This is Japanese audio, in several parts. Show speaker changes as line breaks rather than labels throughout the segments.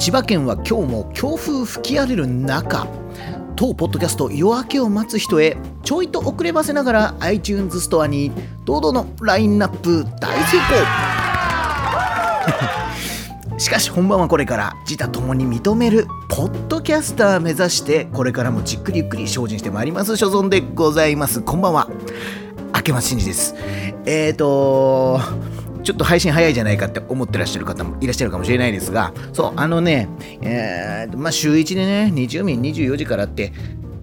千葉県は今日も強風吹き荒れる中当ポッドキャスト夜明けを待つ人へちょいと遅ればせながら iTunes ストアに堂々のラインナップ大成功。しかし本番はこれから自他ともに認めるポッドキャスター目指してこれからもじっくりゆっくり精進してまいります所存でございます。こんばんは。明けま真司です。えーとちょっと配信早いじゃないかって思ってらっしゃる方もいらっしゃるかもしれないですが、そう、あのね、えー、まあ、週1でね、20日24時からって、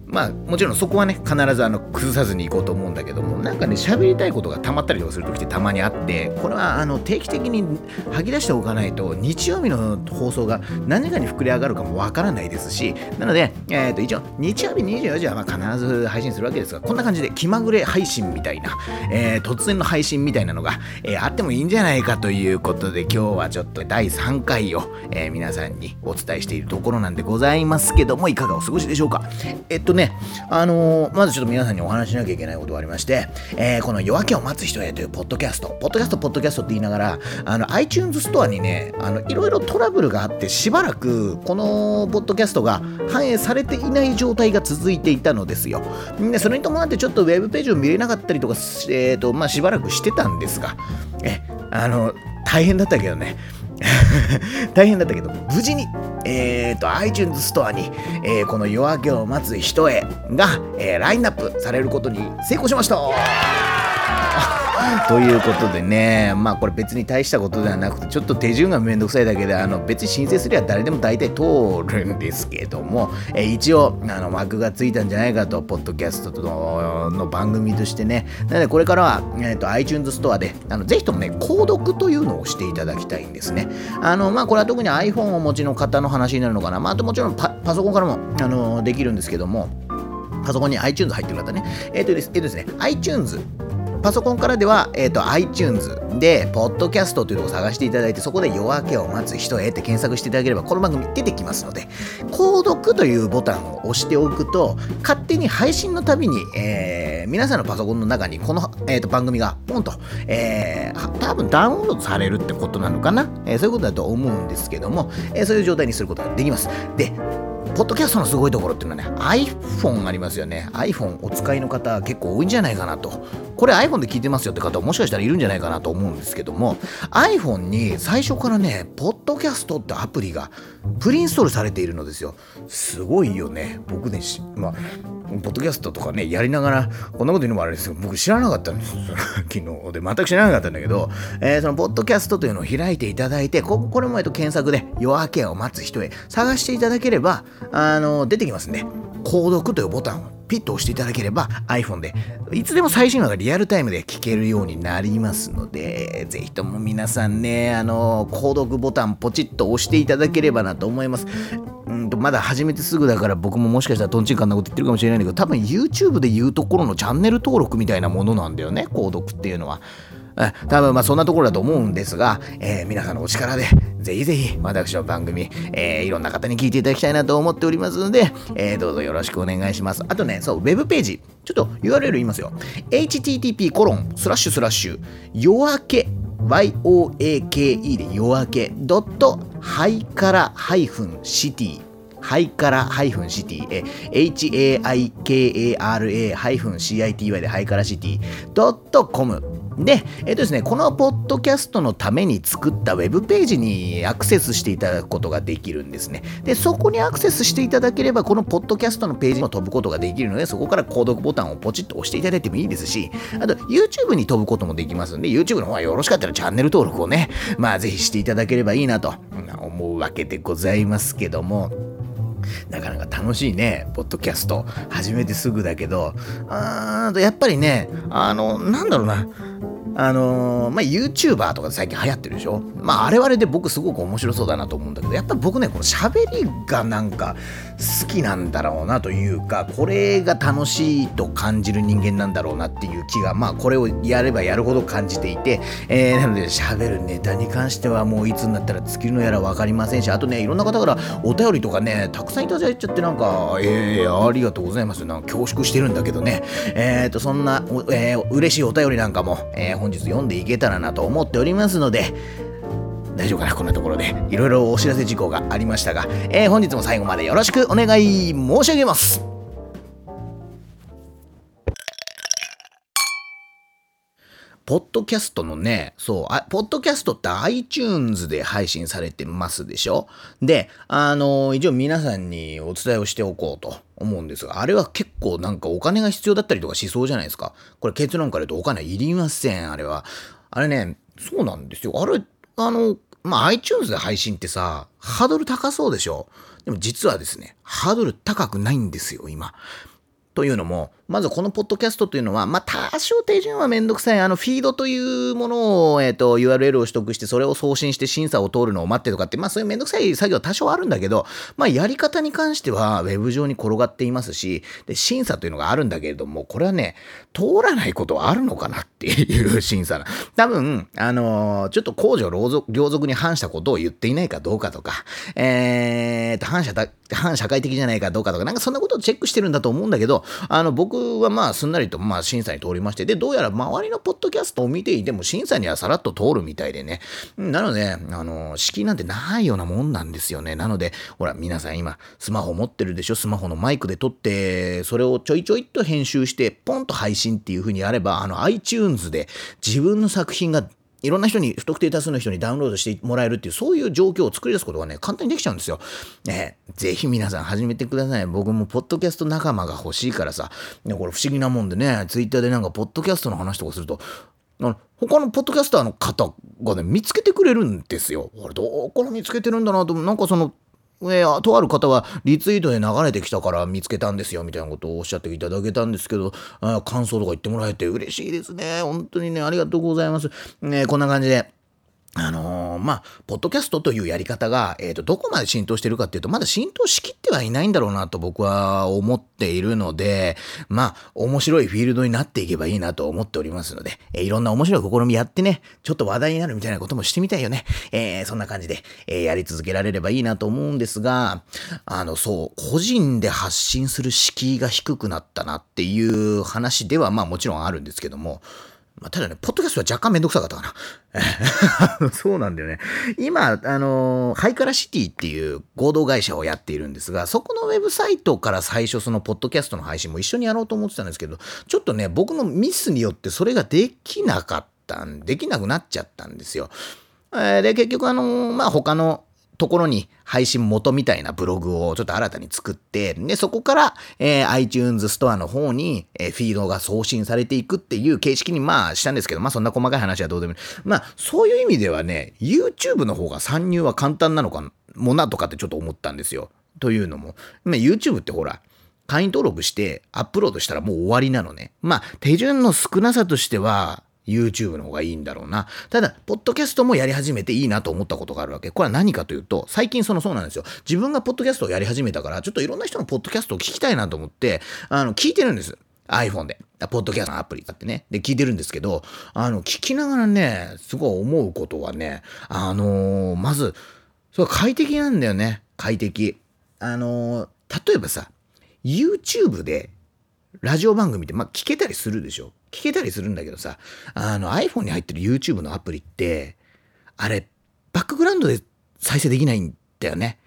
まあもちろんそこはね必ずあの崩さずに行こうと思うんだけどもなんかね喋りたいことがたまったりとかする時ってたまにあってこれはあの定期的に吐き出しておかないと日曜日の放送が何かに膨れ上がるかもわからないですしなので、えー、と一応日曜日24時はま必ず配信するわけですがこんな感じで気まぐれ配信みたいな、えー、突然の配信みたいなのが、えー、あってもいいんじゃないかということで今日はちょっと第3回を、えー、皆さんにお伝えしているところなんでございますけどもいかがお過ごしでしょうか？えっとね、あの、まずちょっと皆さんにお話しなきゃいけないことがありまして、えー、この夜明けを待つ人へというポッドキャスト、ポッドキャスト、ポッドキャストって言いながら、あの、iTunes ストアにね、あの、いろいろトラブルがあって、しばらく、このポッドキャストが反映されていない状態が続いていたのですよ。で、それに伴ってちょっとウェブページを見れなかったりとか、えっ、ー、と、まあ、しばらくしてたんですが、え、あの、大変だったけどね、大変だったけど、無事に、え、ー、と、iTunes ストアに、えー、この夜明けを待つ人へが、えー、ラインナップされることに成功しました。ということでね、まあこれ別に大したことではなくて、ちょっと手順がめんどくさいだけで、あの別に申請すれば誰でも大体通るんですけども、え、一応、あの幕がついたんじゃないかと、ポッドキャストのの番組としてね、なのでこれからは、えーと、iTunes ストアで、あのぜひともね、購読というのをしていただきたいんですね。あの、まあこれは特に iPhone をお持ちの方の話になるのかな。まああともちろんパソコンからも、あのできるんですけども、パソコンに iTunes 入ってる方ね。えっ、ー、とです、えー、とですね、iTunes パソコンからでは、えーと、iTunes で、ポッドキャストというのを探していただいて、そこで夜明けを待つ人へって検索していただければ、この番組出てきますので、購読というボタンを押しておくと、勝手に配信のたびに、えー、皆さんのパソコンの中にこの、えーと、番組がポンと、えー、多分ダウンロードされるってことなのかな、えー、そういうことだと思うんですけども、えー、そういう状態にすることができます。で、ポッドキャストのすごいところっていうのはね、iPhone ありますよね。iPhone お使いの方結構多いんじゃないかなと。これ iPhone で聞いてますよって方もしかしたらいるんじゃないかなと思うんですけども、iPhone に最初からね、ポッドキャストってアプリがプリインストールされているのですよ。すごいよね。僕ね、まあ、ポッドキャストとかね、やりながら、こんなこと言うのもあれですけど、僕知らなかったんですよ。昨日で、全く知らなかったんだけど、えー、そのポッドキャストというのを開いていただいて、ここれもえっと検索で夜明けを待つ人へ探していただければ、あの、出てきますんで、購読というボタンをピッと押していただければ iPhone でいつでも最新話がリアルタイムで聞けるようになりますのでぜひとも皆さんねあの購読ボタンポチッと押していただければなと思います。うんとまだ始めてすぐだから僕ももしかしたらとんちんかんなこと言ってるかもしれないんだけど多分 YouTube で言うところのチャンネル登録みたいなものなんだよね購読っていうのは。多分まあそんなところだと思うんですが、えー、皆さんのお力で、ぜひぜひ私の番組、えー、いろんな方に聞いていただきたいなと思っておりますので、えー、どうぞよろしくお願いします。あとね、そう、ウェブページ、ちょっと URL 言いますよ。http コロンスラッシュスラッシュ夜明け yoake で夜明けドットハイカラハイフンシティ。ハイカラハイフンシティ、haikara ハイフン city でハイカラシティ。ドットコム。で、えっ、とですね、このポッドキャストのために作ったウェブページにアクセスしていただくことができるんですね。で、そこにアクセスしていただければ、このポッドキャストのページも飛ぶことができるので、そこから購読ボタンをポチッと押していただいてもいいですし、あと YouTube に飛ぶこともできますんで、YouTube の方はよろしかったらチャンネル登録をね、まあぜひしていただければいいなと思うわけでございますけども、なかなか楽しいね、ポッドキャスト。始めてすぐだけど、あーやっぱりね、あの、なんだろうな、あのー、まあ、YouTuber とか最近流行ってるでしょ？まあ、あれはあれで僕すごく面白そうだなと思うんだけど、やっぱ僕ね、この喋りがなんか好きなんだろうなというか、これが楽しいと感じる人間なんだろうなっていう気が、まあ、これをやればやるほど感じていて、えー、なので喋るネタに関してはもういつになったら尽きるのやら分かりませんし、あとね、いろんな方からお便りとかね、たくさんいただいちゃってなんか、えー、ありがとうございます。なんか恐縮してるんだけどね、えっ、ー、と、そんな、えー、嬉しいお便りなんかも、えー、本日読んでいけたらなと思っておりますので、大丈夫かなこんなところで。いろいろお知らせ事項がありましたが、えー、本日も最後までよろしくお願い申し上げます。ポッドキャストのね、そう、あポッドキャストって iTunes で配信されてますでしょ？で、あの、一応皆さんにお伝えをしておこうと思うんですが、あれは結構なんかお金が必要だったりとかしそうじゃないですか。これ結論から言うとお金いりません、あれは。あれね、そうなんですよ。あれ、あの、まあ、iTunes で配信ってさ、ハードル高そうでしょ？でも実はですね、ハードル高くないんですよ、今。というのも、まずこのポッドキャストというのは、まあ、多少手順はめんどくさい。あの、フィードというものを、えっ、ー、と、URL を取得して、それを送信して審査を通るのを待ってとかって、まあ、そういうめんどくさい作業は多少あるんだけど、まあ、やり方に関しては、ウェブ上に転がっていますし、で、審査というのがあるんだけれども、これはね、通らないことはあるのかなっていう審査な。多分、あのー、ちょっと公序良俗に反したことを言っていないかどうかとか、えーと、反社反社会的じゃないかどうかとか、なんかそんなことをチェックしてるんだと思うんだけど、あの、僕はまあすんなりとまあ審査に通りまして、で、どうやら周りのポッドキャストを見ていても審査にはさらっと通るみたいでね。なので、あの、敷居なんてないようなもんなんですよね。なので、ほら、皆さん今、スマホ持ってるでしょ？スマホのマイクで撮って、それをちょいちょいと編集して、ポンと配信っていう風にやれば、あの iTunes で自分の作品がいろんな人に、不特定多数の人にダウンロードしてもらえるっていう、そういう状況を作り出すことがね、簡単にできちゃうんですよ。ね、ぜひ皆さん始めてください。僕もポッドキャスト仲間が欲しいからさ、ね、これ不思議なもんでね、ツイッターでなんかポッドキャストの話とかすると、の他のポッドキャスターの方がね、見つけてくれるんですよ。あれどこから見つけてるんだなと、なんかその、えー、とある方はリツイートで流れてきたから見つけたんですよみたいなことをおっしゃっていただけたんですけど、あ感想とか言ってもらえて嬉しいですね。本当にね、ありがとうございます。ね、こんな感じで。あのー、まあ、ポッドキャストというやり方が、えっ、ー、と、どこまで浸透してるかっていうと、まだ浸透しきってはいないんだろうなと僕は思っているので、まあ、面白いフィールドになっていけばいいなと思っておりますので、えー、いろんな面白い試みやってね、ちょっと話題になるみたいなこともしてみたいよね。えそんな感じで、えやり続けられればいいなと思うんですが、あの、そう、個人で発信する敷居が低くなったなっていう話では、まあもちろんあるんですけども、まあ、ただね、ポッドキャストは若干めんどくさかったかな。そうなんだよね。今、あのハイカラシティっていう合同会社をやっているんですが、そこのウェブサイトから最初そのポッドキャストの配信も一緒にやろうと思ってたんですけど、ちょっとね、僕のミスによってそれができなかったん、できなくなっちゃったんですよ。えで、結局あのまあ、他のところに配信元みたいなブログをちょっと新たに作って、で、そこから、えー、iTunes ストアの方に、えー、フィードが送信されていくっていう形式にまあしたんですけど、まあそんな細かい話はどうでもいい。まあそういう意味ではね、YouTube の方が参入は簡単なのかもなとかってちょっと思ったんですよ。というのも、まあ、YouTube ってほら、会員登録してアップロードしたらもう終わりなのね。まあ手順の少なさとしては、YouTube の方がいいんだろうな。ただ、ポッドキャストもやり始めていいなと思ったことがあるわけ。これは何かというと、最近そのそうなんですよ。自分がポッドキャストをやり始めたから、ちょっといろんな人のポッドキャストを聞きたいなと思って、あの、聞いてるんです。iPhone で。ポッドキャストのアプリだってね。で、聞いてるんですけど、あの、聞きながらね、すごい思うことはね、あのー、まず、それ快適なんだよね。快適。あのー、例えばさ、YouTube でラジオ番組って、まあ、聞けたりするでしょ聞けたりするんだけどさ、あの iPhone に入ってる YouTube のアプリって、あれ、バックグラウンドで再生できないんだよね。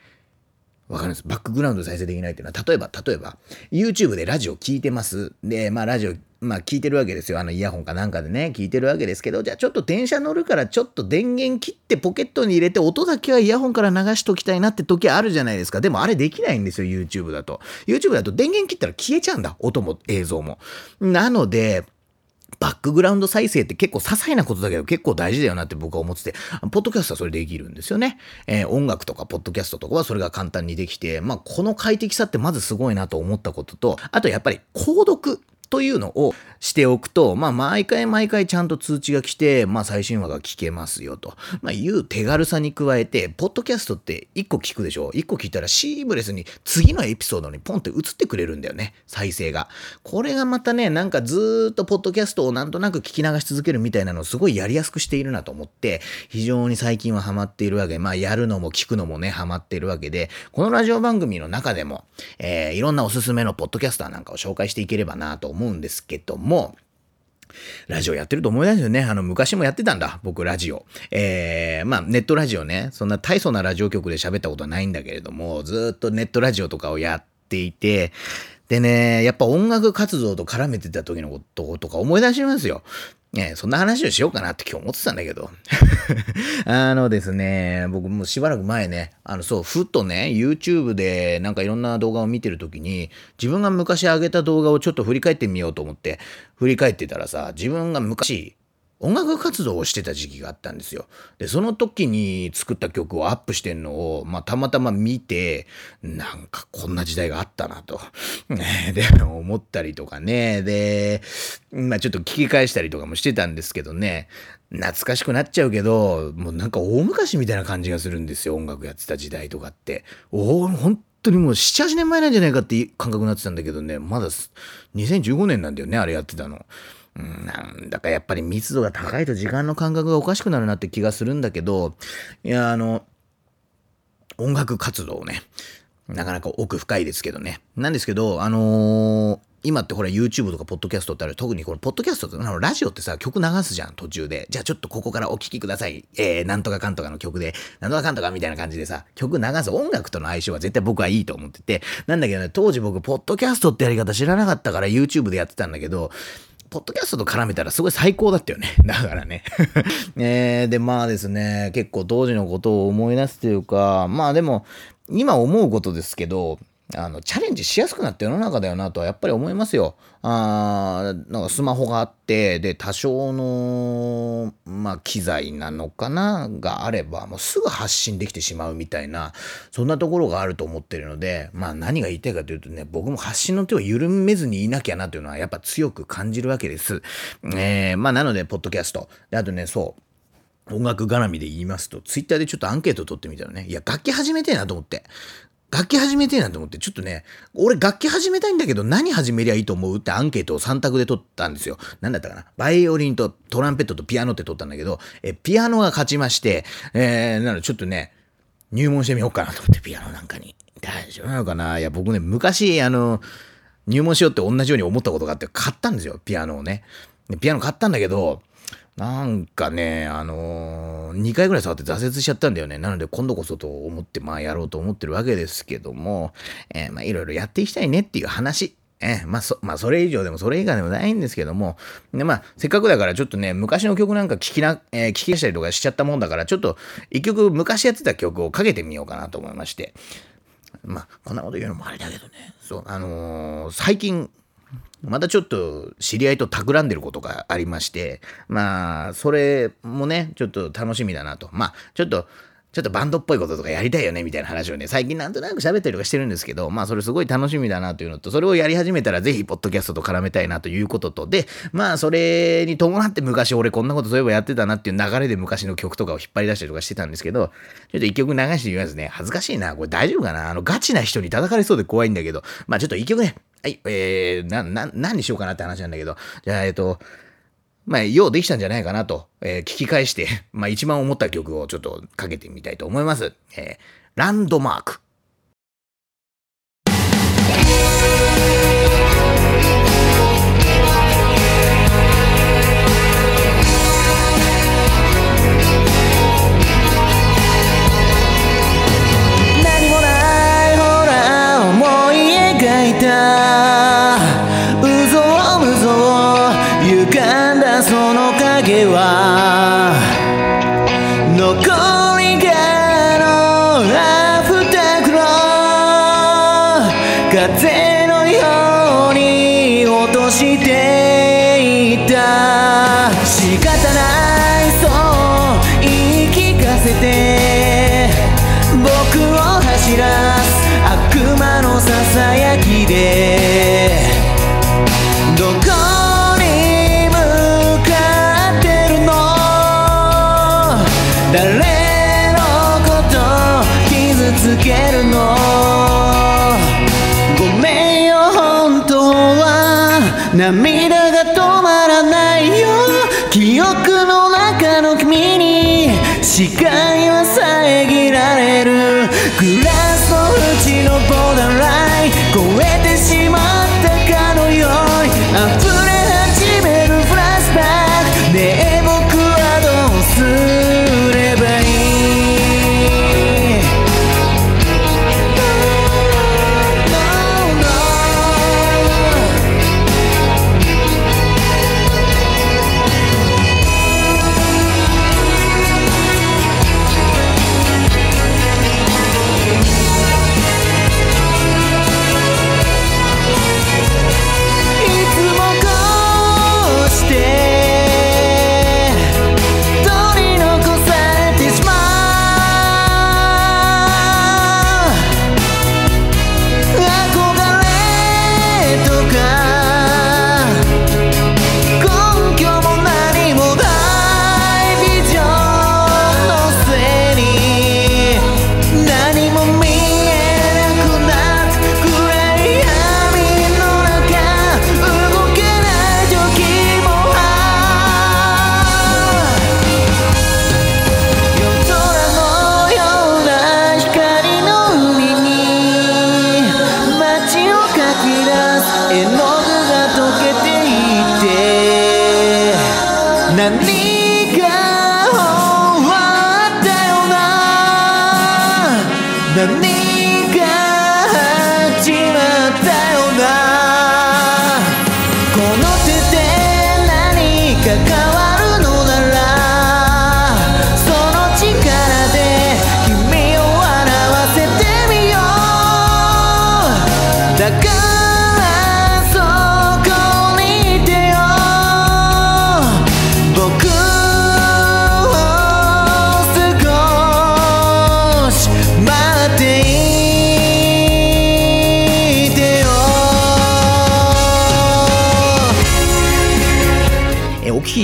わかるんです？バックグラウンド再生できないっていうのは、例えば、例えば、YouTube でラジオ聞いてます。で、まあ、ラジオ、まあ、聞いてるわけですよ。あの、イヤホンかなんかでね、聞いてるわけですけど、じゃあ、ちょっと電車乗るから、ちょっと電源切ってポケットに入れて、音だけはイヤホンから流しときたいなって時あるじゃないですか。でも、あれできないんですよ、YouTube だと。YouTube だと電源切ったら消えちゃうんだ。音も映像も。なので、バックグラウンド再生って結構些細なことだけど結構大事だよなって僕は思ってて、ポッドキャストはそれできるんですよね。えー、音楽とかポッドキャストとかはそれが簡単にできて、まあこの快適さってまずすごいなと思ったことと、あとやっぱり購読というのをしておくと、まあ、毎回毎回ちゃんと通知が来て、まあ、最新話が聞けますよと。まあ、いう手軽さに加えて、ポッドキャストって1個聞くでしょ ?1 個聞いたらシームレスに次のエピソードにポンって映ってくれるんだよね。再生が。これがまたね、なんかずっとポッドキャストをなんとなく聞き流し続けるみたいなのをすごいやりやすくしているなと思って、非常に最近はハマっているわけで、まあ、やるのも聞くのもね、ハマっているわけで、このラジオ番組の中でも、えー、いろんなおすすめのポッドキャスターなんかを紹介していければなと思思うんですけども、ラジオやってると思いますよね。あの、昔もやってたんだ。僕、ラジオ。えー、まあ、ネットラジオね。そんな大層なラジオ局で喋ったことはないんだけれども、ずっとネットラジオとかをやっていて、でね、やっぱ音楽活動と絡めてた時のこととか思い出しますよ。ね、そんな話をしようかなって今日思ってたんだけど。あのですね、僕もしばらく前ね、あのそう、ふっとね、YouTube でなんかいろんな動画を見てるときに、自分が昔上げた動画をちょっと振り返ってみようと思って、振り返ってたらさ、自分が昔、音楽活動をしてた時期があったんですよ。で、その時に作った曲をアップしてんのを、まあ、たまたま見て、なんかこんな時代があったなと、で、思ったりとかね、で、まあ、ちょっと聞き返したりとかもしてたんですけどね、懐かしくなっちゃうけど、もうなんか大昔みたいな感じがするんですよ、音楽やってた時代とかって。お本当にもう7、8年前なんじゃないかって感覚になってたんだけどね、まだ2015年なんだよね、あれやってたの。なんだかやっぱり密度が高いと時間の感覚がおかしくなるなって気がするんだけど、いや、あの、音楽活動ね、なかなか奥深いですけどね。なんですけど、あのー、今ってほら YouTube とかポッドキャストってある特にこのポッドキャストってあのラジオってさ曲流すじゃん途中で。じゃあちょっとここからお聴きください。えー、なんとかかんとかの曲で。なんとかかんとかみたいな感じでさ曲流す。音楽との相性は絶対僕はいいと思ってて。なんだけどね当時僕ポッドキャストってやり方知らなかったから YouTube でやってたんだけどポッドキャストと絡めたらすごい最高だったよね。だからね。えー、で、まあですね、結構当時のことを思い出すというか、まあでも、今思うことですけど、あの、チャレンジしやすくなった世の中だよなとはやっぱり思いますよ。あなんかスマホがあって、で、多少の、まあ、機材なのかながあれば、もうすぐ発信できてしまうみたいな、そんなところがあると思ってるので、まあ、何が言いたいかというとね、僕も発信の手を緩めずにいなきゃなというのはやっぱ強く感じるわけです。えー、まあ、なので、ポッドキャスト。で、あとね、そう。音楽絡みで言いますと、ツイッターでちょっとアンケート取ってみたらね、いや、楽器始めてえなと思って。楽器始めてえなと思って、ちょっとね、俺楽器始めたいんだけど何始めりゃいいと思うってアンケートを3択で取ったんですよ。なんだったかな？バイオリンとトランペットとピアノって取ったんだけど、え、ピアノが勝ちまして、えー、なのでちょっとね、入門してみようかなと思って、ピアノなんかに。大丈夫なのかな？いや、僕ね、昔、あの、入門しようって同じように思ったことがあって、買ったんですよ、ピアノをね。ピアノ買ったんだけど、なんかね、あのー、2回ぐらい触って挫折しちゃったんだよね。なので今度こそと思って、まあやろうと思ってるわけですけども、えー、まあいろいろやっていきたいねっていう話。えー、まあそ、まあそれ以上でもそれ以外でもないんですけども、でまあせっかくだからちょっとね、昔の曲なんか聞きな、えー、聞き出したりとかしちゃったもんだから、ちょっと一曲昔やってた曲をかけてみようかなと思いまして。まあ、こんなこと言うのもあれだけどね。そう、あのー、最近、またちょっと知り合いと企んでることがありまして、まあ、それもね、ちょっと楽しみだなと。まあ、ちょっと、ちょっとバンドっぽいこととかやりたいよねみたいな話をね、最近なんとなく喋ったりとかしてるんですけど、まあそれすごい楽しみだなというのと、それをやり始めたらぜひポッドキャストと絡めたいなということと、で、まあそれに伴って昔俺こんなことそういえばやってたなっていう流れで昔の曲とかを引っ張り出したりとかしてたんですけど、ちょっと一曲流してみますね。恥ずかしいな。これ大丈夫かな？あのガチな人に叩かれそうで怖いんだけど、まあちょっと一曲ね、はい、えー、な、な、何にしようかなって話なんだけど、じゃあ、えっと、まあ、ようできたんじゃないかなと、えー、聞き返して、まあ、一番思った曲をちょっとかけてみたいと思います。えー、ランドマーク。
た。うぞうむぞ歪んだその影は。残りがのアフタークロー。風涙が止まらないよ。記憶の中の君に視界は遮られる。グラスの縁のボー
ダーライン。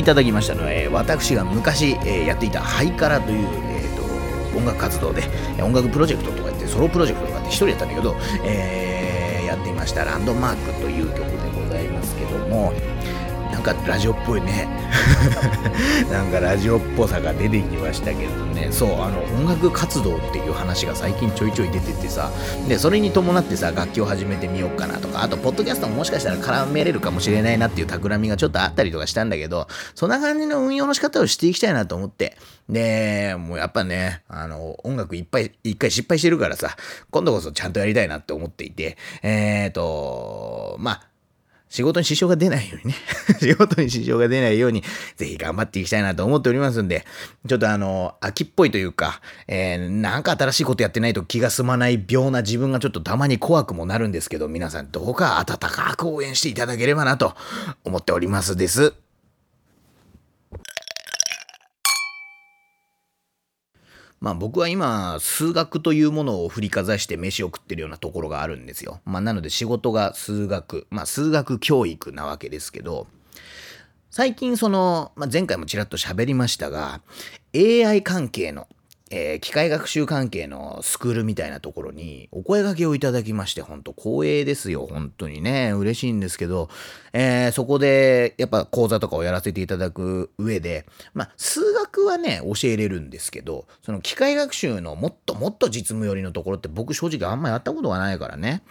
ただきましたのは、えー私が昔、えーやっていたハイカラという、えーと音楽活動で音楽プロジェクトとかってソロプロジェクトとかって1人やったんだけど、えーやっていました。ランドマークという曲でございますけどもかラジオっぽいね。なんかラジオっぽさが出てきましたけどね。そうあの音楽活動っていう話が最近ちょいちょい出ててさ。でそれに伴ってさ楽器を始めてみようかなとか。あとポッドキャストももしかしたら絡めれるかもしれないなっていう企みがちょっとあったりとかしたんだけどそんな感じの運用の仕方をしていきたいなと思って。でもうやっぱねあの音楽いっぱい一回失敗してるからさ今度こそちゃんとやりたいなって思っていて。えっ、ー、とまあ仕事に支障が出ないようにね 仕事に支障が出ないように、ぜひ頑張っていきたいなと思っておりますんで、ちょっとあの、秋っぽいというか、えーなんか新しいことやってないと気が済まない病な自分がちょっとたまに怖くもなるんですけど、皆さんどうか温かく応援していただければなと思っておりますです。まあ僕は今、数学というものを振りかざして飯を食ってるようなところがあるんですよ。まあなので仕事が数学、まあ数学教育なわけですけど、最近その、まあ、前回もちらっと喋りましたが、AI 関係の、えー機械学習関係のスクールみたいなところにお声掛けをいただきまして、本当光栄ですよ。本当にね、嬉しいんですけど、えーそこでやっぱ講座とかをやらせていただく上で、まあ、数学はね、教えれるんですけど、その機械学習のもっともっと実務寄りのところって僕正直あんまやったことがないからね。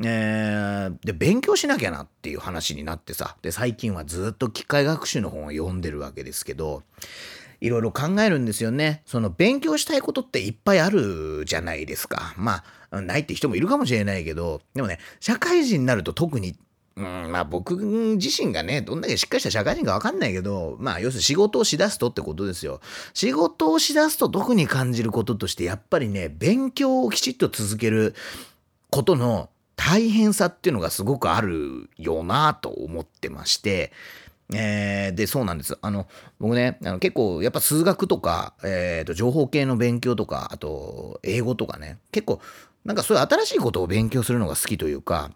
えーで、勉強しなきゃなっていう話になってさ、で、最近はずっと機械学習の本を読んでるわけですけど、いろいろ考えるんですよね。その勉強したいことっていっぱいあるじゃないですか。まあ、ないって人もいるかもしれないけど、でもね、社会人になると特に、うん、まあ僕自身がね、どんだけしっかりした社会人かわかんないけど、まあ要するに仕事をしだすとってことですよ。仕事をしだすと特に感じることとして、やっぱりね、勉強をきちっと続けることの大変さっていうのがすごくあるよなと思ってまして、えーで、そうなんです。あの、僕ね、あの結構、やっぱ数学とか、えーと、情報系の勉強とか、あと、英語とかね、結構、なんかそういう新しいことを勉強するのが好きというか、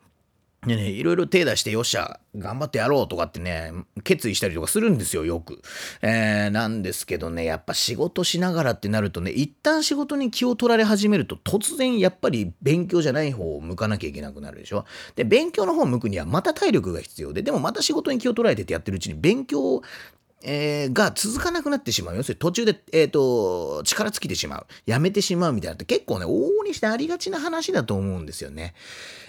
でね、いろいろ手出して、よっしゃ、頑張ってやろうとかってね、決意したりとかするんですよ、よく。えーなんですけどね、やっぱ仕事しながらってなるとね、一旦仕事に気を取られ始めると、突然やっぱり勉強じゃない方を向かなきゃいけなくなるでしょ。で、勉強の方を向くにはまた体力が必要で、でもまた仕事に気を取られててやってるうちに勉強えーが続かなくなってしまう。要するに途中で、えっ、と、力尽きてしまう。やめてしまうみたいなって結構ね、往々にしてありがちな話だと思うんですよね。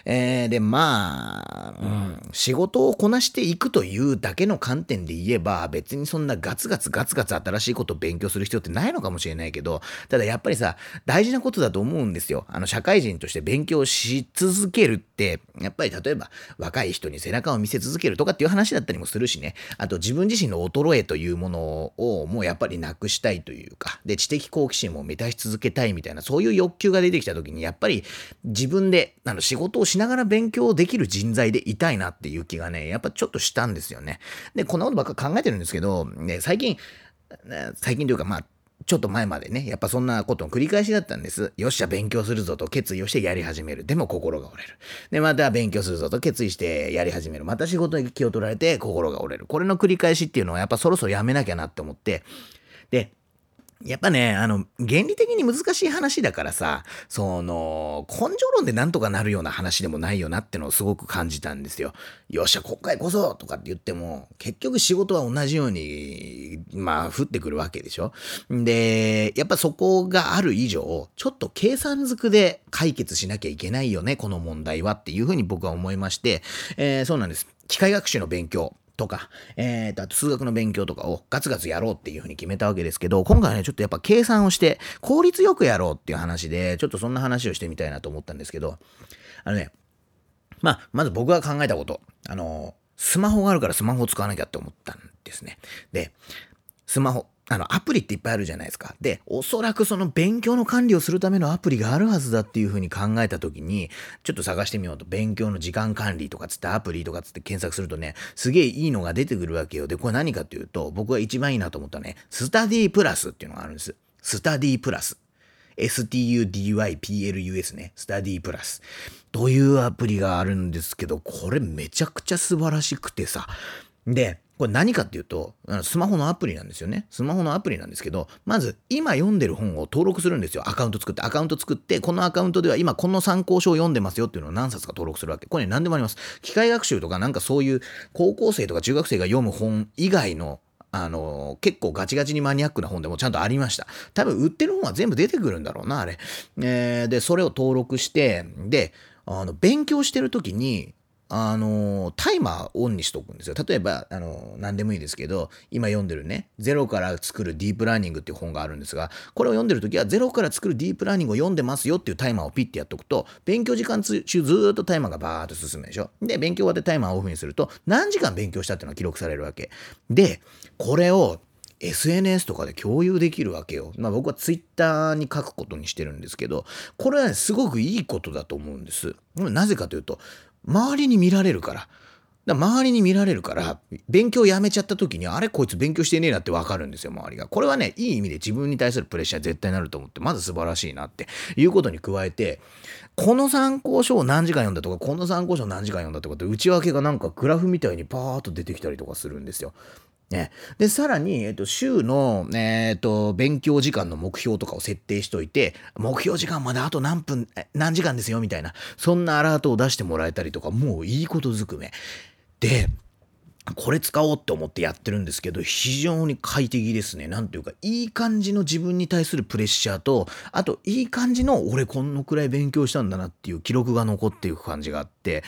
えーで、まあ、うん、仕事をこなしていくというだけの観点で言えば、別にそんなガツガツガツガツ新しいことを勉強する必要ってないのかもしれないけど、ただやっぱりさ、大事なことだと思うんですよ。あの、社会人として勉強し続けるって、やっぱり例えば若い人に背中を見せ続けるとかっていう話だったりもするしね、あと自分自身の衰えというものをもうやっぱりなくしたいというか、で、知的好奇心も満たし続けたいみたいな、そういう欲求が出てきた時に、やっぱり自分であの仕事をししながら勉強できる人材でいたいなっていう気がね、やっぱちょっとしたんですよね。で、こんなことばっか考えてるんですけど、ね、最近、最近というかまあ、ちょっと前までね、やっぱそんなことの繰り返しだったんです。よっしゃ、勉強するぞと決意をしてやり始める。でも心が折れる。で、また勉強するぞと決意してやり始める。また仕事に気を取られて心が折れる。これの繰り返しっていうのはやっぱそろそろやめなきゃなって思って。で、やっぱね、あの、原理的に難しい話だからさ、その、根性論でなんとかなるような話でもないよなってのをすごく感じたんですよ。よっしゃ、国会こそとかって言っても、結局仕事は同じように、まあ、降ってくるわけでしょ。で、やっぱそこがある以上、ちょっと計算づくで解決しなきゃいけないよね、この問題はっていうふうに僕は思いまして、えーそうなんです。機械学習の勉強。とか、えーと、あと数学の勉強とかをガツガツやろうっていうふうに決めたわけですけど、今回はね、ちょっとやっぱ計算をして効率よくやろうっていう話で、ちょっとそんな話をしてみたいなと思ったんですけど、あのね、まあ、まず僕が考えたこと、あの、スマホがあるからスマホを使わなきゃって思ったんですね。で、スマホ、あの、アプリっていっぱいあるじゃないですか。で、おそらくその勉強の管理をするためのアプリがあるはずだっていうふうに考えたときに、ちょっと探してみようと、勉強の時間管理とかつってアプリとかつって検索するとね、すげえいいのが出てくるわけよ。で、これ何かっていうと、僕が一番いいなと思ったね、スタディプラスっていうのがあるんです。スタディプラス。STUDYPLUS ね。スタディプラス。というアプリがあるんですけど、これめちゃくちゃ素晴らしくてさ。で、これ何かっていうと、スマホのアプリなんですよね。スマホのアプリなんですけど、まず今読んでる本を登録するんですよ。アカウント作って、アカウント作って、このアカウントでは今この参考書を読んでますよっていうのを何冊か登録するわけ。これ、ね、何でもあります。機械学習とかなんかそういう高校生とか中学生が読む本以外のあの、結構ガチガチにマニアックな本でもちゃんとありました。多分売ってる本は全部出てくるんだろうな、あれ。えー、で、それを登録して、で、あの、勉強してる時に、あの、タイマーオンにしとくんですよ。例えば、あの、何でもいいですけど、今読んでるね、ゼロから作るディープラーニングっていう本があるんですが、これを読んでるときは、ゼロから作るディープラーニングを読んでますよっていうタイマーをピッてやっとくと、勉強時間中ずっとタイマーがバーっと進むでしょ。で、勉強終わってタイマーオフにすると、何時間勉強したっていうのが記録されるわけ。で、これを、SNS とかで共有できるわけよ。まあ僕は Twitter に書くことにしてるんですけど、これはね、すごくいいことだと思うんです。なぜかというと、周りに見られるから。だ周りに見られるから、勉強やめちゃった時に、あれこいつ勉強してねえなってわかるんですよ、周りが。これはね、いい意味で自分に対するプレッシャー絶対になると思って、まず素晴らしいなっていうことに加えて、この参考書を何時間読んだとか、この参考書を何時間読んだとかって内訳がなんかグラフみたいにパーッと出てきたりとかするんですよ。ね、で、さらに、えっと、週の、えっと、勉強時間の目標とかを設定しといて、目標時間まであと何分、何時間ですよ、みたいな、そんなアラートを出してもらえたりとか、もういいことずくめ。で、これ使おうって思ってやってるんですけど、非常に快適ですね。なんていうか、いい感じの自分に対するプレッシャーと、あと、いい感じの俺このくらい勉強したんだなっていう記録が残っていく感じがあって、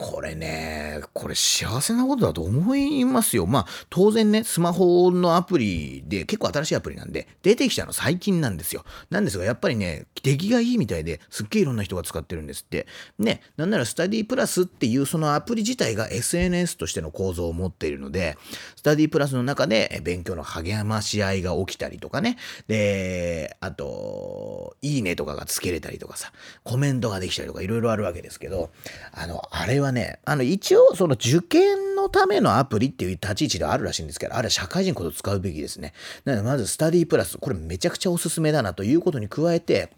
これね、これ幸せなことだと思いますよ。まあ、当然ね、スマホのアプリで、結構新しいアプリなんで、出てきたの最近なんですよ。なんですが、やっぱりね、出来がいいみたいで、すっげえいろんな人が使ってるんですって。ね、なんならスタディプラスっていうそのアプリ自体が SNS としての構造を持っているので、スタディプラスの中で勉強の励まし合いが起きたりとかね、で、あと、いいねとかがつけれたりとかさ、コメントができたりとかいろいろあるわけですけど、あの、あれはね、あの、一応、その受験のためのアプリっていう立ち位置ではあるらしいんですけど、あれは社会人こそ使うべきですね。なので、まず、スタディプラス、これめちゃくちゃおすすめだなということに加えて、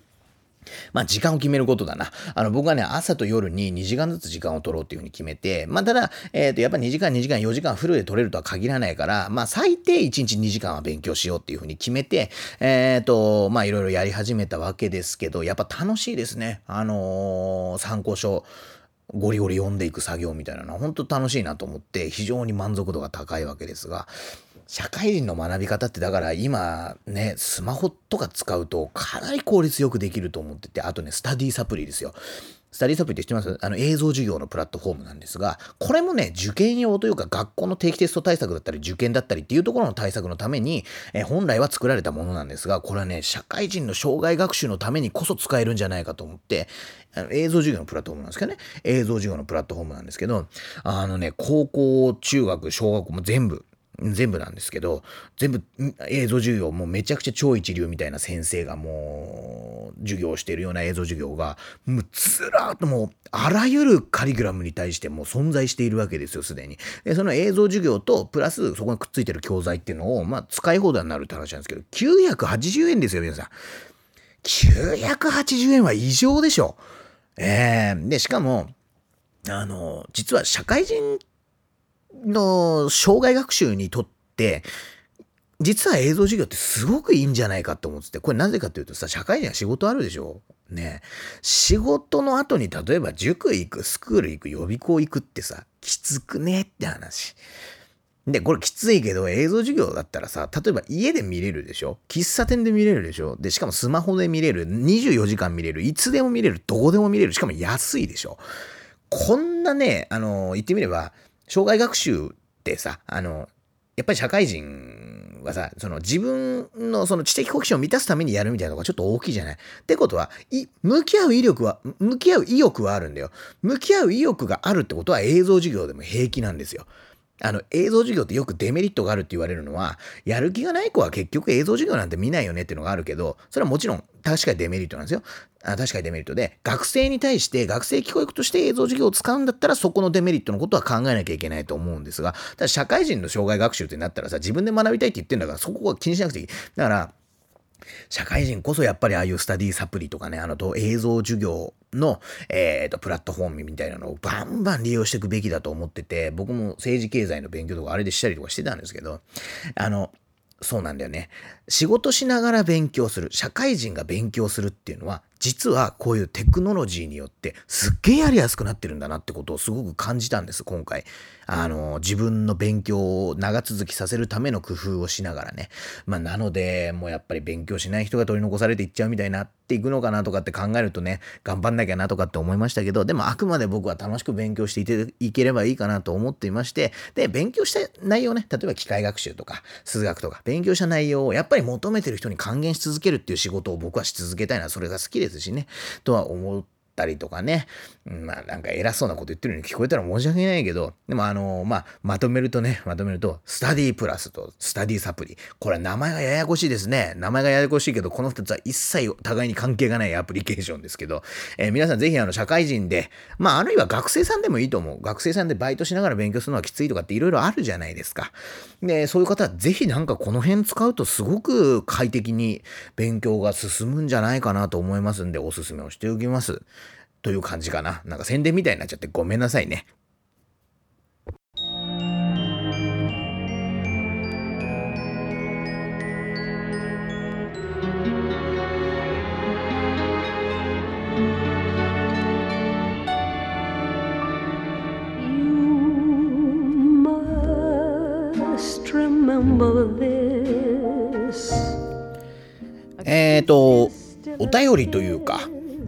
まあ時間を決めることだな。あの僕はね、朝と夜に2時間ずつ時間を取ろうっていうふうに決めて、まあただ、えっ、ー、と、やっぱ2時間、2時間、4時間フルで取れるとは限らないから、まあ最低1日2時間は勉強しようっていうふうに決めて、えっ、ー、と、まあいろいろやり始めたわけですけど、やっぱ楽しいですね。あのー、参考書。ゴリゴリ読んでいく作業みたいなのは本当楽しいなと思って非常に満足度が高いわけですが社会人の学び方ってだから今ねスマホとか使うとかなり効率よくできると思っててあとねスタディサプリですよ。スタディサプリって知ってます？あの映像授業のプラットフォームなんですが、これもね、受験用というか学校の定期テスト対策だったり、受験だったりっていうところの対策のために、え本来は作られたものなんですが、これはね、社会人の障害学習のためにこそ使えるんじゃないかと思って、あの映像授業のプラットフォームなんですけどね、映像授業のプラットフォームなんですけど、あのね、高校、中学、小学校も全部、全部なんですけど、全部映像授業もうめちゃくちゃ超一流みたいな先生がもう授業をしているような映像授業が、もうずらーっともうあらゆるカリグラムに対してもう存在しているわけですよ、すでに。で、その映像授業とプラスそこにくっついてる教材っていうのを、まあ使い放題になるって話なんですけど、980円ですよ、皆さん。980円は異常でしょ。えー、で、しかも、あの、実は社会人の障害学習にとって、実は映像授業ってすごくいいんじゃないかって思ってて、これなぜかというとさ、社会人は仕事あるでしょ？ね。仕事の後に例えば塾行く、スクール行く、予備校行くってさ、きつくねって話。で、これきついけど映像授業だったらさ、例えば家で見れるでしょ？喫茶店で見れるでしょ？で、しかもスマホで見れる、24時間見れる、いつでも見れる、どこでも見れる、しかも安いでしょ？こんなね、あの、言ってみれば、障害学習ってさ、あの、やっぱり社会人はさ、その自分のその知的好奇心を満たすためにやるみたいなのがちょっと大きいじゃない？ってことは、い、向き合う威力は、向き合う意欲はあるんだよ。向き合う意欲があるってことは映像授業でも平気なんですよ。あの、映像授業ってよくデメリットがあるって言われるのは、やる気がない子は結局映像授業なんて見ないよねっていうのがあるけど、それはもちろん確かにデメリットなんですよ。あ確かにデメリットで、学生に対して学生教育として映像授業を使うんだったら、そこのデメリットのことは考えなきゃいけないと思うんですが、ただ社会人の障害学習ってなったらさ、自分で学びたいって言ってんだから、そこは気にしなくていい。だから、社会人こそやっぱりああいうスタディサプリとかね、あのと映像授業の、えーと、プラットフォームみたいなのをバンバン利用していくべきだと思ってて、僕も政治経済の勉強とかあれでしたりとかしてたんですけど、あの、そうなんだよね。仕事しながら勉強する、社会人が勉強するっていうのは、実はこういうテクノロジーによってすっげえやりやすくなってるんだなってことをすごく感じたんです、今回。あの、自分の勉強を長続きさせるための工夫をしながらね。まあ、なので、もうやっぱり勉強しない人が取り残されていっちゃうみたいになっていくのかなとかって考えるとね、頑張んなきゃなとかって思いましたけど、でもあくまで僕は楽しく勉強していていければいいかなと思っていまして、で、勉強した内容ね、例えば機械学習とか、数学とか、勉強した内容をやっぱり求めてる人に還元し続けるっていう仕事を僕はし続けたいな、それが好きですしね、とは思ったりとかね、まあなんか偉そうなこと言ってるように聞こえたら申し訳ないけど、でもあの、まあまとめるとね、まとめると、スタディプラスとスタディサプリ。これは名前がややこしいですね。名前がややこしいけど、この2つは一切互いに関係がないアプリケーションですけど、えー、皆さんぜひあの社会人で、まああるいは学生さんでもいいと思う。学生さんでバイトしながら勉強するのはきついとかっていろいろあるじゃないですか。で、そういう方はぜひなんかこの辺使うとすごく快適に勉強が進むんじゃないかなと思いますんで、おすすめをしておきます。という感じかな。なんか宣伝みたいになっちゃってごめんなさいね。えっと、お便りというか、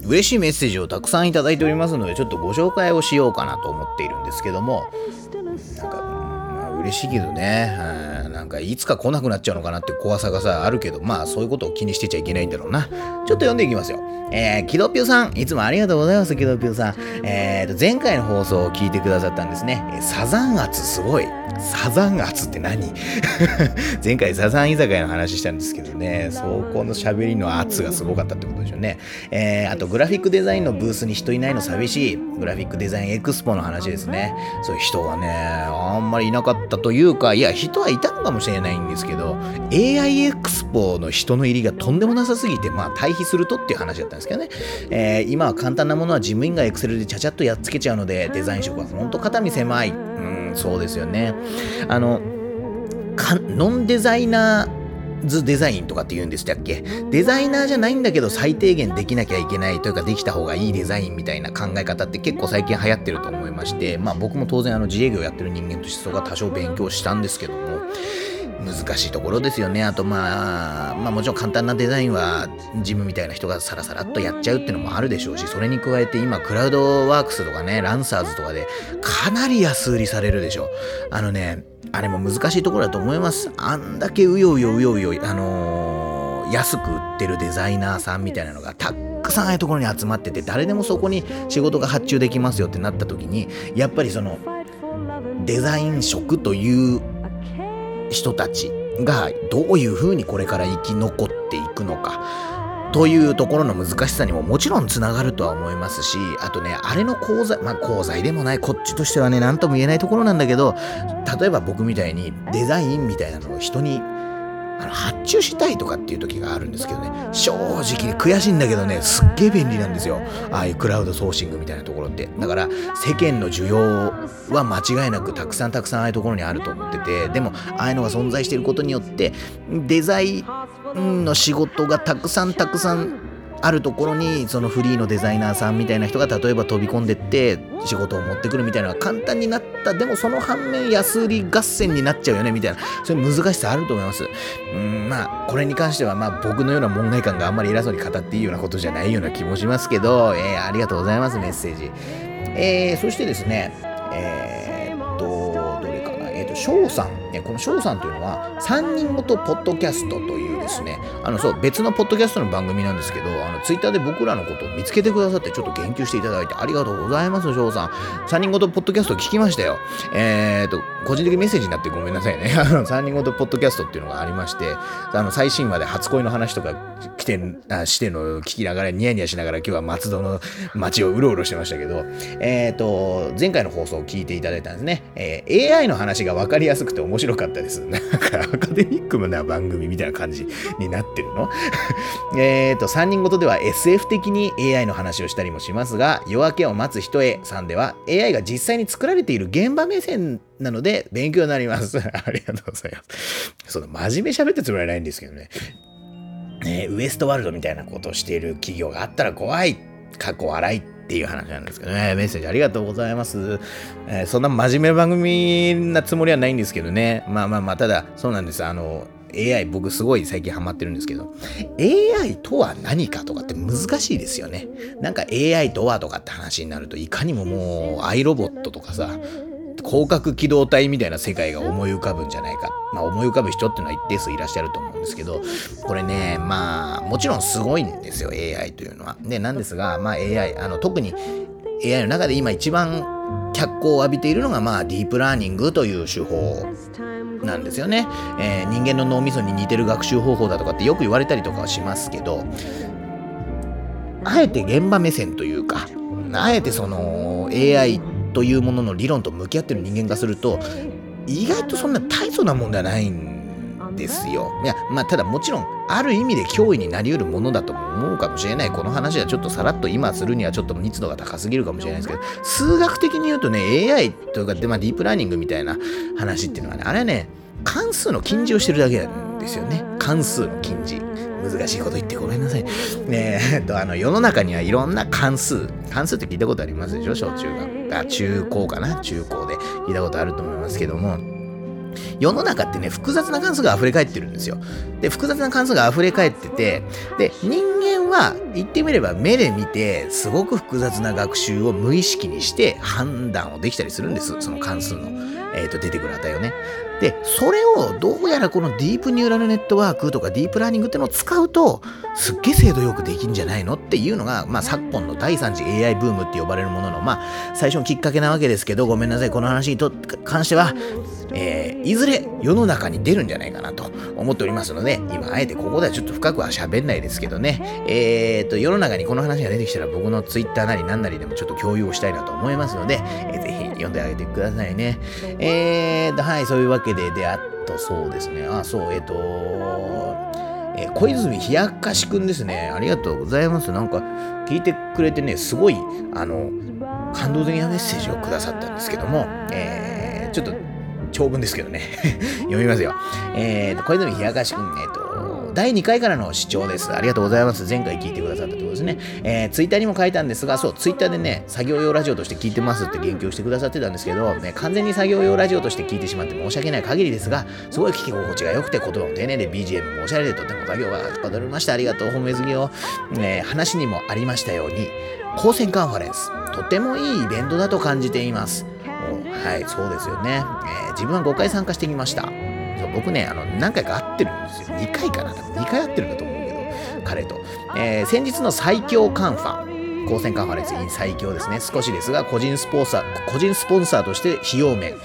嬉しいメッセージをたくさんいただいておりますので、ちょっとご紹介をしようかなと思っているんですけども、なんか、まあ、嬉しいけどね、うん、なんかいつか来なくなっちゃうのかなって怖さがさ、あるけど、まあそういうことを気にしてちゃいけないんだろうな。ちょっと読んでいきますよ。えー、キドピュさん、いつもありがとうございます、キドピュさん。えーと、前回の放送を聞いてくださったんですね。サザン圧すごい。サザン圧って何？前回サザン居酒屋の話したんですけどね、そこの喋りの圧がすごかったってことでしょうね。えー、あとグラフィックデザインのブースに人いないの寂しい。グラフィックデザインエクスポの話ですね。そういう人がね、あんまりいなかったというか、いや、人はいたのかももしれないんですけど、AI エクスポの人の入りがとんでもなさすぎて、まあ対比するとっていう話だったんですけどね。えー、今は簡単なものは事務員がエクセルでちゃちゃっとやっつけちゃうので、デザイン職はほんと肩身狭い。うん、そうですよね。あの、ノンデザイナー、ズデザインとかって言うんでしたっけ？デザイナーじゃないんだけど最低限できなきゃいけないというかできた方がいいデザインみたいな考え方って結構最近流行ってると思いましてまあ僕も当然あの自営業やってる人間としてそこは多少勉強したんですけども難しいところですよね。あとまあ、まあもちろん簡単なデザインはジムみたいな人がサラサラっとやっちゃうってのもあるでしょうし、それに加えて今クラウドワークスとかね、ランサーズとかでかなり安売りされるでしょう。あのね、あれも難しいところだと思います。あんだけうようようようよ、あのー、安く売ってるデザイナーさんみたいなのがたくさんああいうところに集まってて、誰でもそこに仕事が発注できますよってなった時に、やっぱりその、デザイン職という人たちがどういうふうにこれから生き残っていくのか。というところの難しさにももちろんつながるとは思いますしあとねあれの功罪まあ功罪でもないこっちとしてはね何とも言えないところなんだけど例えば僕みたいにデザインみたいなのを人にあの発注したいとかっていう時があるんですけどね。正直に悔しいんだけどねすっげえ便利なんですよ。ああいうクラウドソーシングみたいなところって。だから世間の需要は間違いなくたくさんたくさんああいうところにあると思っててでもああいうのが存在していることによってデザインの仕事がたくさんたくさんあるところにそのフリーのデザイナーさんみたいな人が例えば飛び込んでって仕事を持ってくるみたいなのが簡単になった。でもその反面安売り合戦になっちゃうよねみたいな。そういう難しさあると思います。うんまあこれに関してはまあ僕のような門外漢があんまり偉そうに語っていいようなことじゃないような気もしますけど、えー、ありがとうございますメッセージ、えー、そしてですねえー、っとどれかな。えー、っと、翔さん、ね、この翔さんというのは、3人ごとポッドキャストというですね、あの、そう、別のポッドキャストの番組なんですけど、あの、ツイッターで僕らのことを見つけてくださって、ちょっと言及していただいてありがとうございます、翔さん。3人ごとポッドキャスト聞きましたよ。えーと、個人的メッセージになってごめんなさいね。あの、3人ごとポッドキャストっていうのがありまして、あの、最新話で初恋の話とか来て、あしての聞きながら、ニヤニヤしながら今日は松戸の街をうろうろしてましたけど、えーと、前回の放送を聞いていただいたんですね。えー、AI の話が分かりやすくて面白かったです。なんかアカデミックな番組みたいな感じ になってるの？えっと、3人ごとでは SF 的に AI の話をしたりもしますが、夜明けを待つ人へさんでは AI が実際に作られている現場目線なので勉強になります。ありがとうございます。その真面目喋ったつもりはないんですけどね。ねウエストワールドみたいなことをしている企業があったら怖い。過去笑いっていう話なんですけどね、メッセージありがとうございます。えー、そんな真面目な番組なつもりはないんですけどね。まあまあまあ、ただ、そうなんです。あの、AI 僕すごい最近ハマってるんですけど AI とは何かとかって難しいですよねなんか AI とはとかって話になるといかにももう iRobot とかさ広角機動隊みたいな世界が思い浮かぶんじゃないか。まあ思い浮かぶ人っていうのは一定数いらっしゃると思うんですけど、これね、まあもちろんすごいんですよ、AI というのは。で、なんですが、まあ AI、あの特に AI の中で今一番脚光を浴びているのが、まあディープラーニングという手法なんですよね、えー、人間の脳みそに似てる学習方法だとかってよく言われたりとかはしますけどあえて現場目線というかあえてその AI というものの理論と向き合ってる人間がすると意外とそんな大層なもんではないんですよ。いや、まあ、ただもちろん、ある意味で脅威になりうるものだと思うかもしれない。この話はちょっとさらっと今するにはちょっと密度が高すぎるかもしれないですけど、数学的に言うとね、AI とかで、まあ、ディープラーニングみたいな話っていうのはね、あれはね、関数の禁じをしてるだけなんですよね。関数の禁じ。難しいこと言ってごめんなさい。ねえっと、あの、世の中にはいろんな関数、関数って聞いたことありますでしょ？小中学。あ、中高かな？中高で聞いたことあると思いますけども、世の中ってね、複雑な関数が溢れ返ってるんですよ。で、複雑な関数が溢れ返ってて、で、人間は言ってみれば目で見て、すごく複雑な学習を無意識にして判断をできたりするんです。その関数の、えっ、ー、と、出てくる値をね。で、それをどうやらこのディープニューラルネットワークとかディープラーニングってのを使うと、すっげえ精度よくできんじゃないのっていうのが、まあ昨今の第3次 AI ブームって呼ばれるものの、まあ最初のきっかけなわけですけど、ごめんなさい、この話にと関しては、えー、いずれ世の中に出るんじゃないかなと思っておりますので、今あえてここではちょっと深くは喋んないですけどね、えーと、世の中にこの話が出てきたら僕の Twitter なり何なりでもちょっと共有をしたいなと思いますので、えー、ぜひ読んであげてくださいね。えーと、はい、そういうわけで、で、あとそうですね、あ、そう、えっ、ー、と、え、小泉冷やかしくんですね。ありがとうございます。なんか、聞いてくれてね、すごい、あの、感動的なメッセージをくださったんですけども、えー、ちょっと長文ですけどね 読みますよ。えーと、小泉冷やかしくん、えっ、ー、と、第2回からの視聴です。ありがとうございます。前回聞いてくださったところですね。えー、ツイッターにも書いたんですが、そう、ツイッターでね、作業用ラジオとして聞いてますって言及してくださってたんですけど、ね、完全に作業用ラジオとして聞いてしまって申し訳ない限りですが、すごい聞き心地が良くて、言葉も丁寧で BGM もおしゃれでとても作業がはかどりました。ありがとう、褒めずぎを。ね、話にもありましたように、高専カンファレンス、とてもいいイベントだと感じています。はい、そうですよね。えー、自分は5回参加してきました。そう僕ね、あの、何回か会ってるんですよ。2回かな多分2回会ってるんだと思うけど、彼と。えー、先日の最強カンファ、高専カンファレンス in 最強ですね。少しですが、個人スポンサー、個人スポンサーとして費用面、うん、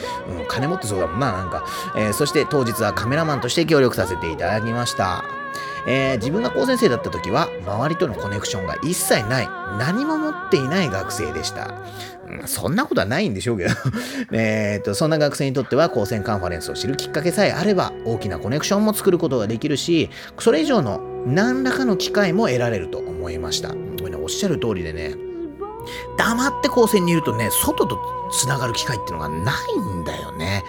金持ってそうだもんな、なんか。えー、そして当日はカメラマンとして協力させていただきました。えー、自分が高先生だった時は周りとのコネクションが一切ない何も持っていない学生でした、うん、そんなことはないんでしょうけど。えっとそんな学生にとっては高専カンファレンスを知るきっかけさえあれば大きなコネクションも作ることができるしそれ以上の何らかの機会も得られると思いました。これねおっしゃる通りでね。黙って高専にいるとね外とつながる機会っていうのがないんだよね。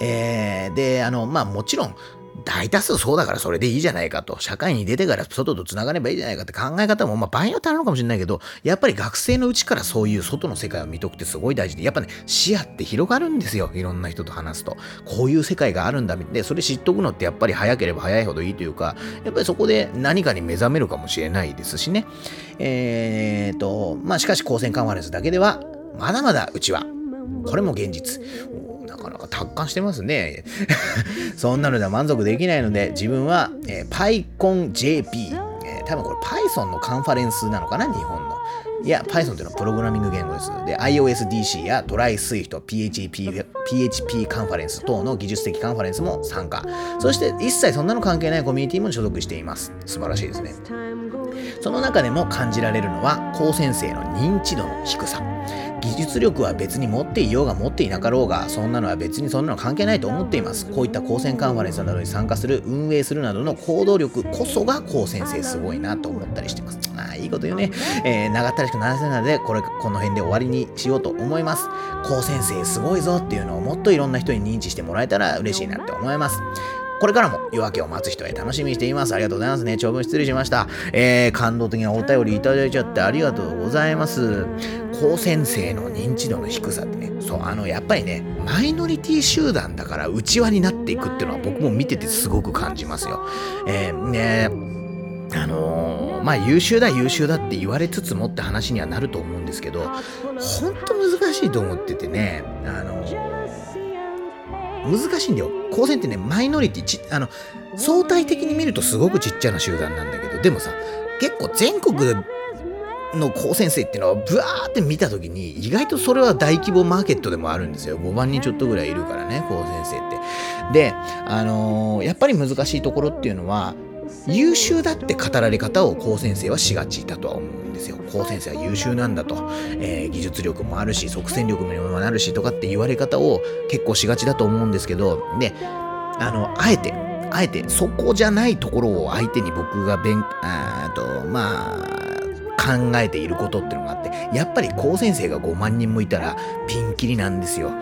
えー、で、あの、まあもちろん、大多数そうだからそれでいいじゃないかと。社会に出てから外と繋がればいいじゃないかって考え方も、まあ場合によってあるのかもしれないけど、やっぱり学生のうちからそういう外の世界を見とくってすごい大事で、やっぱね、視野って広がるんですよ。いろんな人と話すと。こういう世界があるんだ。で、それ知っとくのってやっぱり早ければ早いほどいいというか、やっぱりそこで何かに目覚めるかもしれないですしね。えーと、まあしかし高専カンファレンスだけでは、まだまだうちは、これも現実。なかなか達観してますね。そんなのでは満足できないので、自分は、えー、PyConJP、えー、多分これ Python のカンファレンスなのかな、日本の。いや、Python っていうのはプログラミング言語です。で、iOSDC や DrySwift、PHP、PHP カンファレンス等の技術的カンファレンスも参加。そして一切そんなの関係ないコミュニティも所属しています。素晴らしいですね。その中でも感じられるのは高専生の認知度の低さ。技術力は別に持っていようが持っていなかろうが、そんなのは別にそんなの関係ないと思っています。こういった高専カンファレンスなどに参加する、運営するなどの行動力こそが高専生すごいなと思ったりしてます。ああ、いいこと言うね。えー、長ったらしくならせないので、これ、この辺で終わりにしようと思います。高専生すごいぞっていうのをもっといろんな人に認知してもらえたら嬉しいなって思います。これからも夜明けを待つ人へ楽しみにしています。ありがとうございますね。長文失礼しました。えー、感動的なお便りいただいちゃってありがとうございます。高専生の認知度の低さってね、そう、あの、やっぱりね、マイノリティ集団だから内輪になっていくっていうのは僕も見ててすごく感じますよ。えー、ねあのー、まあ優秀だ優秀だって言われつつもって話にはなると思うんですけど、ほんと難しいと思っててね、あのー難しいんだよ。高専ってね、マイノリティち、あの、相対的に見るとすごくちっちゃな集団なんだけど、でもさ、結構全国の高専生っていうのはブワーって見た時に意外とそれは大規模マーケットでもあるんですよ5万人ちょっとぐらいいるからね高専生ってであのー、やっぱり難しいところっていうのは優秀だって語られ方を高専生はしがちだとは思うんですよ。高専生は優秀なんだと、えー、技術力もあるし、即戦力にもなるしとかって言われ方を結構しがちだと思うんですけど、で、あの、あえて、あえてそこじゃないところを相手に僕が勉、あと、まあ、考えていることっていうのがあって、やっぱり高専生が5万人もいたらピンキリなんですよ。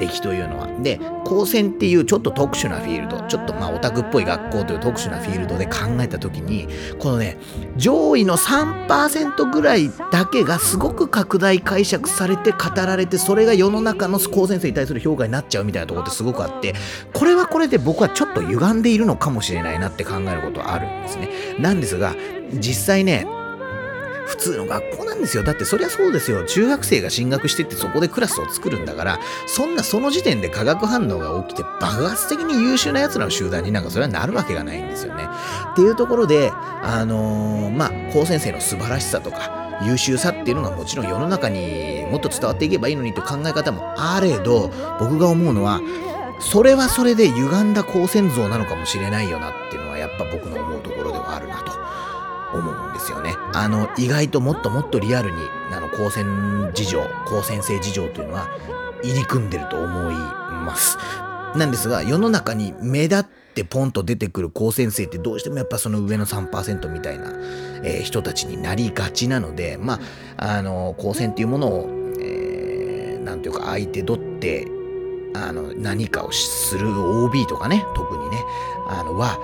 敵というのは。で、高専っていうちょっと特殊なフィールド、ちょっとまあオタクっぽい学校という特殊なフィールドで考えた時に、このね、上位の3%ぐらいだけがすごく拡大解釈されて語られて、それが世の中の高専生に対する評価になっちゃうみたいなところってすごくあって、これはこれで僕はちょっと歪んでいるのかもしれないなって考えることはあるんですね。なんですが、実際ね、普通の学校なんですよ。だってそりゃそうですよ。中学生が進学してってそこでクラスを作るんだから、そんなその時点で化学反応が起きて爆発的に優秀な奴らの集団になんかそれはなるわけがないんですよね。っていうところで、あのー、まあ、高先生の素晴らしさとか、優秀さっていうのがもちろん世の中にもっと伝わっていけばいいのにと考え方もあれど、僕が思うのは、それはそれで歪んだ高専像なのかもしれないよなっていうのはやっぱ僕の思うところではあるなと。思うんですよね。あの、意外ともっともっとリアルに、あの、高専事情、高専生事情というのは入り組んでると思います。なんですが、世の中に目立ってポンと出てくる高専生ってどうしてもやっぱその上の3%みたいな、えー、人たちになりがちなので、まあ、あの、高専っていうものを、えー、ていうか相手取って、あの、何かをする OB とかね、特にね、あの、は、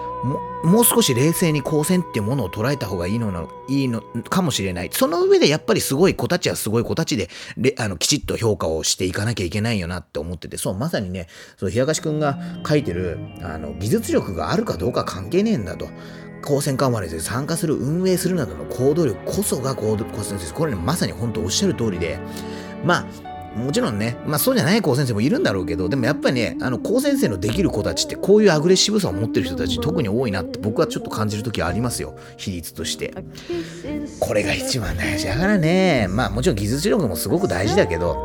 もう少し冷静に光線ってものを捉えた方がいいののいいのかもしれない。その上でやっぱりすごい子たちはすごい子たちで、あのきちっと評価をしていかなきゃいけないよなって思ってて、そう、まさにね、そう、冷やかしくんが書いてる、あの、技術力があるかどうか関係ねえんだと。高専カンファレンスで参加する、運営するなどの行動力こそが行動、これ、ね、まさに本当おっしゃる通りで、まあ、もちろんね、まあそうじゃない高先生もいるんだろうけど、でもやっぱりね、あの高先生のできる子たちってこういうアグレッシブさを持ってる人たち特に多いなって僕はちょっと感じる時ありますよ。比率として。これが一番大事だからね、まあもちろん技術力もすごく大事だけど、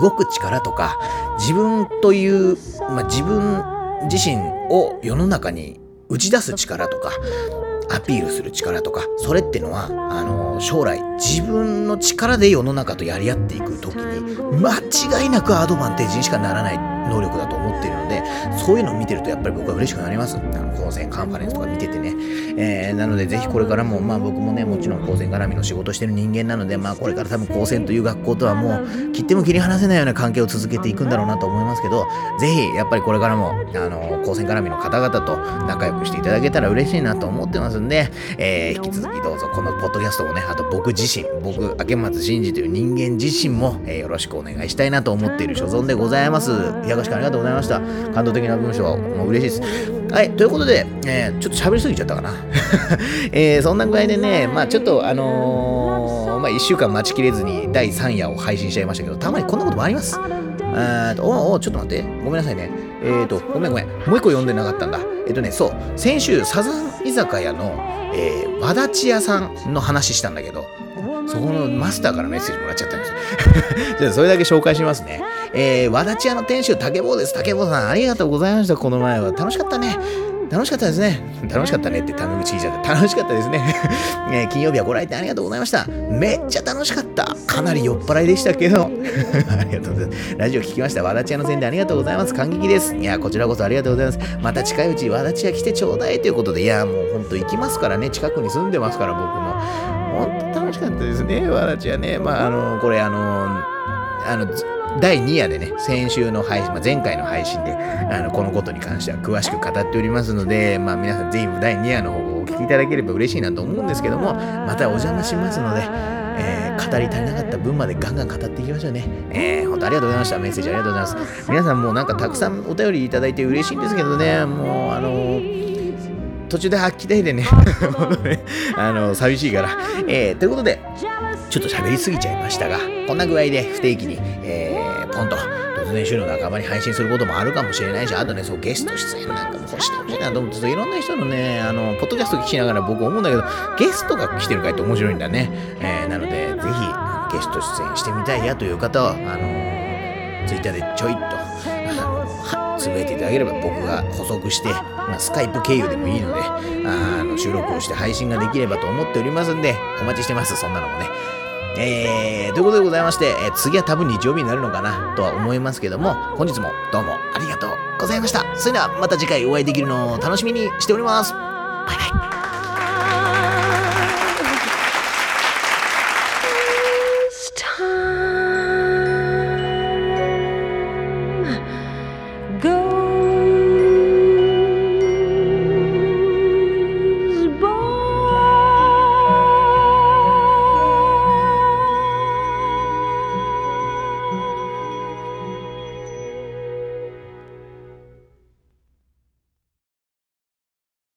動く力とか、自分という、まあ自分自身を世の中に打ち出す力とか、アピールする力とか、それってのは、あの、将来自分の力で世の中とやり合っていく時に、間違いなくアドバンテージにしかならない能力だと思っているので、そういうのを見てるとやっぱり僕は嬉しくなります。あの、高専カンファレンスとか見ててね。えー、なのでぜひこれからも、まあ僕もね、もちろん高専絡みの仕事してる人間なので、まあこれから多分高専という学校とはもう切っても切り離せないような関係を続けていくんだろうなと思いますけど、ぜひやっぱりこれからも、あの、高専絡みの方々と仲良くしていただけたら嬉しいなと思ってますんで、えー、引き続きどうぞこのポッドキャストをね、あと僕自身、僕、明松真治という人間自身も、えー、よろしくお願いしたいなと思っている所存でございます。やかしくありがとうございました。感動的な文章はもう嬉しいです。はい、ということで、えー、ちょっと喋りすぎちゃったかな。えー、そんな具合でね、まあちょっとあのー、まあ1週間待ちきれずに第3夜を配信しちゃいましたけど、たまにこんなこともあります。えっとおおちょっと待ってごめんなさいねえーとごめんごめんもう一個読んでなかったんだえっ、とねそう先週サザン居酒屋の、えー、和立屋さんの話したんだけどそこのマスターからメッセージもらっちゃったんですよ。じゃあそれだけ紹介しますね。えー、和立屋の店主、竹坊です。竹坊さん、ありがとうございました。この前は。楽しかったね。楽しかったですね。楽しかったねってタメ口聞いちゃった。楽しかったですね。え ー、金曜日はご来店ありがとうございました。めっちゃ楽しかった。かなり酔っ払いでしたけど。ありがとうございます。ラジオ聞きました。和立屋の宣伝ありがとうございます。感激です。いや、こちらこそありがとうございます。また近いうち和立屋来てちょうだいということで、いや、もうほんと行きますからね。近くに住んでますから、僕も。本当楽しかったですね、わらちはね。まあ、あの、これ、あの、あの、第2夜でね、先週の配信、まあ、前回の配信で、あの、このことに関しては詳しく語っておりますので、まあ、皆さんぜひ第2夜の方をお聞きいただければ嬉しいなと思うんですけども、またお邪魔しますので、えー、語り足りなかった分までガンガン語っていきましょうね。えー、本当ありがとうございました。メッセージありがとうございます。皆さんもうなんかたくさんお便りいただいて嬉しいんですけどね、もう、あのー途中で吐きたいでね あの、寂しいから。えー、ということで、ちょっと喋りすぎちゃいましたが、こんな具合で不定期に、え、ポンと、突然週の仲間に配信することもあるかもしれないし、あとね、そう、ゲスト出演なんかも欲してほしいなと思って、いろんな人のね、あの、ポッドキャスト聞きながら僕思うんだけど、ゲストが来てる回って面白いんだね。えー、なので、ぜひ、ゲスト出演してみたいやという方は、あの、ツイッターでちょいっと、つぶやいていただければ僕が補足して、まあ、スカイプ経由でもいいのであの収録をして配信ができればと思っておりますんでお待ちしてますそんなのもねえー、ということでございまして、え、次は多分日曜日になるのかなとは思いますけども本日もどうもありがとうございました。それではまた次回お会いできるのを楽しみにしております。バイバイ。